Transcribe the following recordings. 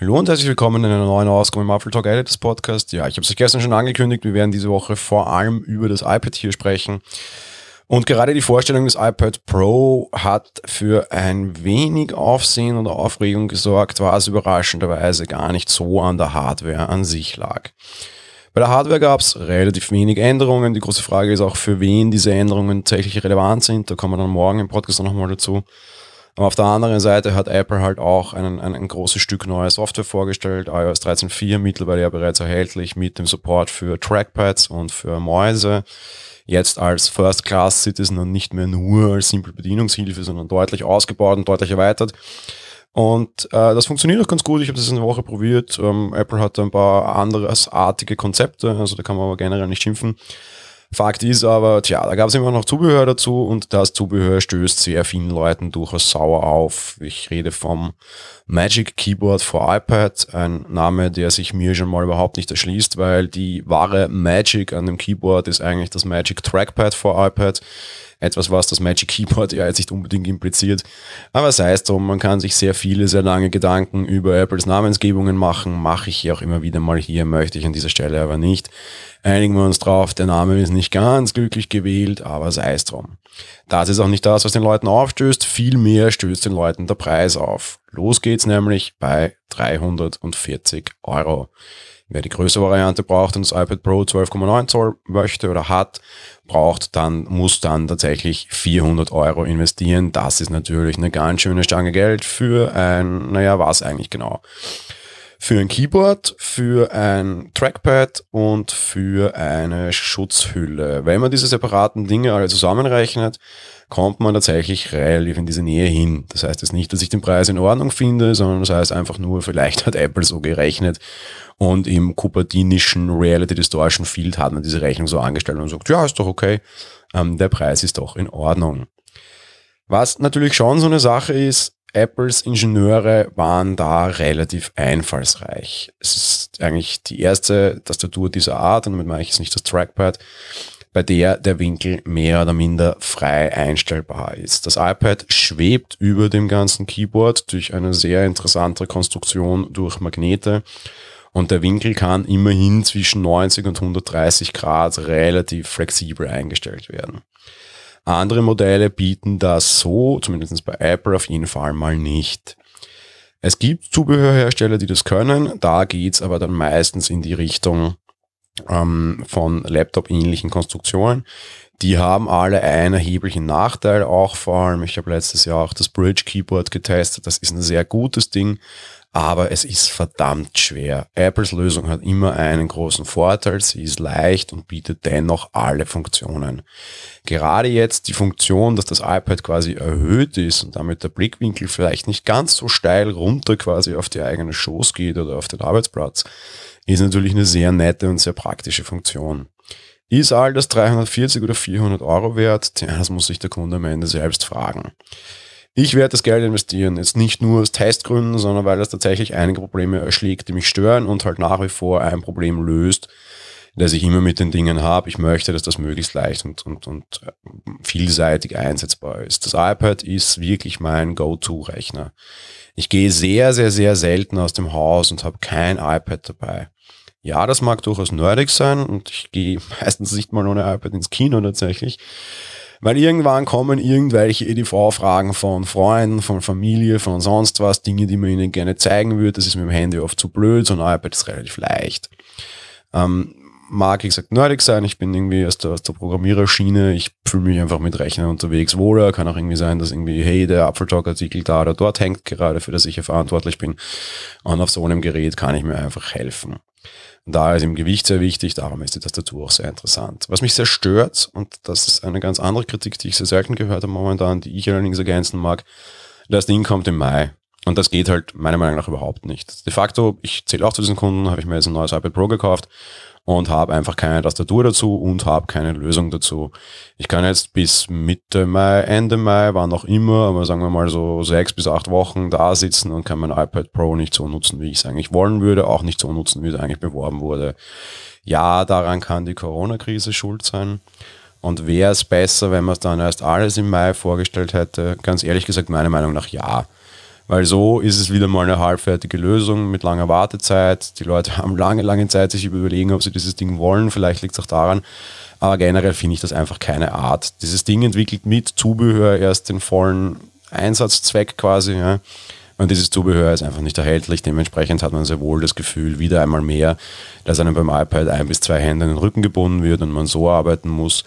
Hallo und herzlich willkommen in einer neuen Ausgabe im Apple Talk Editors Podcast. Ja, ich habe es gestern schon angekündigt, wir werden diese Woche vor allem über das iPad hier sprechen. Und gerade die Vorstellung des iPad Pro hat für ein wenig Aufsehen und Aufregung gesorgt, was überraschenderweise gar nicht so an der Hardware an sich lag. Bei der Hardware gab es relativ wenig Änderungen. Die große Frage ist auch, für wen diese Änderungen tatsächlich relevant sind. Da kommen wir dann morgen im Podcast nochmal dazu. Aber auf der anderen Seite hat Apple halt auch ein, ein, ein großes Stück neue Software vorgestellt, iOS 13.4 mittlerweile ja bereits erhältlich mit dem Support für Trackpads und für Mäuse. Jetzt als First-Class-Citizen und nicht mehr nur als simple Bedienungshilfe, sondern deutlich ausgebaut und deutlich erweitert. Und äh, das funktioniert auch ganz gut. Ich habe das in einer Woche probiert. Ähm, Apple hat ein paar anderesartige Konzepte, also da kann man aber generell nicht schimpfen. Fakt ist aber, tja, da gab es immer noch Zubehör dazu und das Zubehör stößt sehr vielen Leuten durchaus sauer auf. Ich rede vom Magic Keyboard for iPad, ein Name, der sich mir schon mal überhaupt nicht erschließt, weil die wahre Magic an dem Keyboard ist eigentlich das Magic Trackpad for iPad. Etwas, was das Magic Keyboard ja jetzt nicht unbedingt impliziert. Aber sei es drum, man kann sich sehr viele, sehr lange Gedanken über Apples Namensgebungen machen. Mache ich hier auch immer wieder mal hier, möchte ich an dieser Stelle aber nicht. Einigen wir uns drauf, der Name ist nicht ganz glücklich gewählt, aber sei es drum. Das ist auch nicht das, was den Leuten aufstößt, vielmehr stößt den Leuten der Preis auf. Los geht's nämlich bei 340 Euro. Wer die größere Variante braucht und das iPad Pro 12,9 Zoll möchte oder hat, braucht, dann muss dann tatsächlich 400 Euro investieren. Das ist natürlich eine ganz schöne Stange Geld für ein, naja, was eigentlich genau? Für ein Keyboard, für ein Trackpad und für eine Schutzhülle. Wenn man diese separaten Dinge alle zusammenrechnet, kommt man tatsächlich relativ in diese Nähe hin. Das heißt jetzt nicht, dass ich den Preis in Ordnung finde, sondern das heißt einfach nur, vielleicht hat Apple so gerechnet und im kupertinischen Reality Distortion Field hat man diese Rechnung so angestellt und sagt, ja, ist doch okay, ähm, der Preis ist doch in Ordnung. Was natürlich schon so eine Sache ist, Apples Ingenieure waren da relativ einfallsreich. Es ist eigentlich die erste Tastatur dieser Art, und damit meine ich jetzt nicht das Trackpad, bei der der Winkel mehr oder minder frei einstellbar ist. Das iPad schwebt über dem ganzen Keyboard durch eine sehr interessante Konstruktion durch Magnete und der Winkel kann immerhin zwischen 90 und 130 Grad relativ flexibel eingestellt werden. Andere Modelle bieten das so, zumindest bei Apple auf jeden Fall mal nicht. Es gibt Zubehörhersteller, die das können, da geht's aber dann meistens in die Richtung ähm, von Laptop-ähnlichen Konstruktionen. Die haben alle einen erheblichen Nachteil, auch vor allem, ich habe letztes Jahr auch das Bridge Keyboard getestet, das ist ein sehr gutes Ding, aber es ist verdammt schwer. Apples Lösung hat immer einen großen Vorteil, sie ist leicht und bietet dennoch alle Funktionen. Gerade jetzt die Funktion, dass das iPad quasi erhöht ist und damit der Blickwinkel vielleicht nicht ganz so steil runter quasi auf die eigene Schoß geht oder auf den Arbeitsplatz, ist natürlich eine sehr nette und sehr praktische Funktion. Ist all das 340 oder 400 Euro wert? Tja, das muss sich der Kunde am Ende selbst fragen. Ich werde das Geld investieren, jetzt nicht nur aus Testgründen, sondern weil das tatsächlich einige Probleme erschlägt, die mich stören und halt nach wie vor ein Problem löst, das ich immer mit den Dingen habe. Ich möchte, dass das möglichst leicht und, und, und äh, vielseitig einsetzbar ist. Das iPad ist wirklich mein Go-To-Rechner. Ich gehe sehr, sehr, sehr selten aus dem Haus und habe kein iPad dabei. Ja, das mag durchaus nerdig sein und ich gehe meistens nicht mal ohne iPad ins Kino tatsächlich. Weil irgendwann kommen irgendwelche EDV-Fragen von Freunden, von Familie, von sonst was, Dinge, die man ihnen gerne zeigen würde. Das ist mit dem Handy oft zu blöd, so ein iPad ist relativ leicht. Ähm, mag, wie gesagt, nerdig sein. Ich bin irgendwie aus der, aus der Programmiererschiene. Ich fühle mich einfach mit Rechnern unterwegs wohler. Kann auch irgendwie sein, dass irgendwie, hey, der Apfeltalk-Artikel da oder dort hängt gerade, für das ich hier verantwortlich bin. Und auf so einem Gerät kann ich mir einfach helfen. Da ist im Gewicht sehr wichtig, darum ist die Tastatur auch sehr interessant. Was mich sehr stört, und das ist eine ganz andere Kritik, die ich sehr selten gehört habe momentan, die ich allerdings ergänzen mag, das Ding kommt im Mai. Und das geht halt meiner Meinung nach überhaupt nicht. De facto, ich zähle auch zu diesen Kunden, habe ich mir jetzt ein neues iPad Pro gekauft und habe einfach keine Tastatur dazu und habe keine Lösung dazu. Ich kann jetzt bis Mitte Mai, Ende Mai, wann auch immer, aber sagen wir mal so sechs bis acht Wochen da sitzen und kann mein iPad Pro nicht so nutzen, wie ich es eigentlich wollen würde, auch nicht so nutzen, wie es eigentlich beworben wurde. Ja, daran kann die Corona-Krise schuld sein. Und wäre es besser, wenn man es dann erst alles im Mai vorgestellt hätte? Ganz ehrlich gesagt, meiner Meinung nach ja Weil so ist es wieder mal eine halbfertige Lösung mit langer Wartezeit. Die Leute haben lange, lange Zeit, sich überlegen, ob sie dieses Ding wollen. Vielleicht liegt es auch daran. Aber generell finde ich das einfach keine Art. Dieses Ding entwickelt mit Zubehör erst den vollen Einsatzzweck quasi. Ja. Und dieses Zubehör ist einfach nicht erhältlich. Dementsprechend hat man sehr wohl das Gefühl, wieder einmal mehr, dass einem beim iPad ein bis zwei Hände in den Rücken gebunden wird und man so arbeiten muss.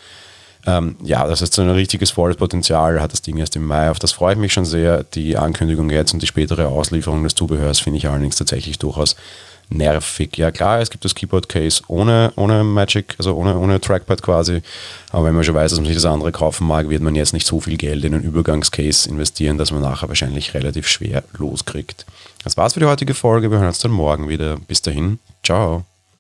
Ähm, ja, das ist so ein richtiges volles Potenzial, hat das Ding erst im Mai. Auf das freue ich mich schon sehr. Die Ankündigung jetzt und die spätere Auslieferung des Zubehörs finde ich allerdings tatsächlich durchaus nervig. Ja klar, es gibt das Keyboard Case ohne, ohne Magic, also ohne, ohne Trackpad quasi. Aber wenn man schon weiß, dass man sich das andere kaufen mag, wird man jetzt nicht so viel Geld in einen Übergangscase investieren, dass man nachher wahrscheinlich relativ schwer loskriegt. Das war's für die heutige Folge. Wir hören uns dann morgen wieder. Bis dahin. Ciao.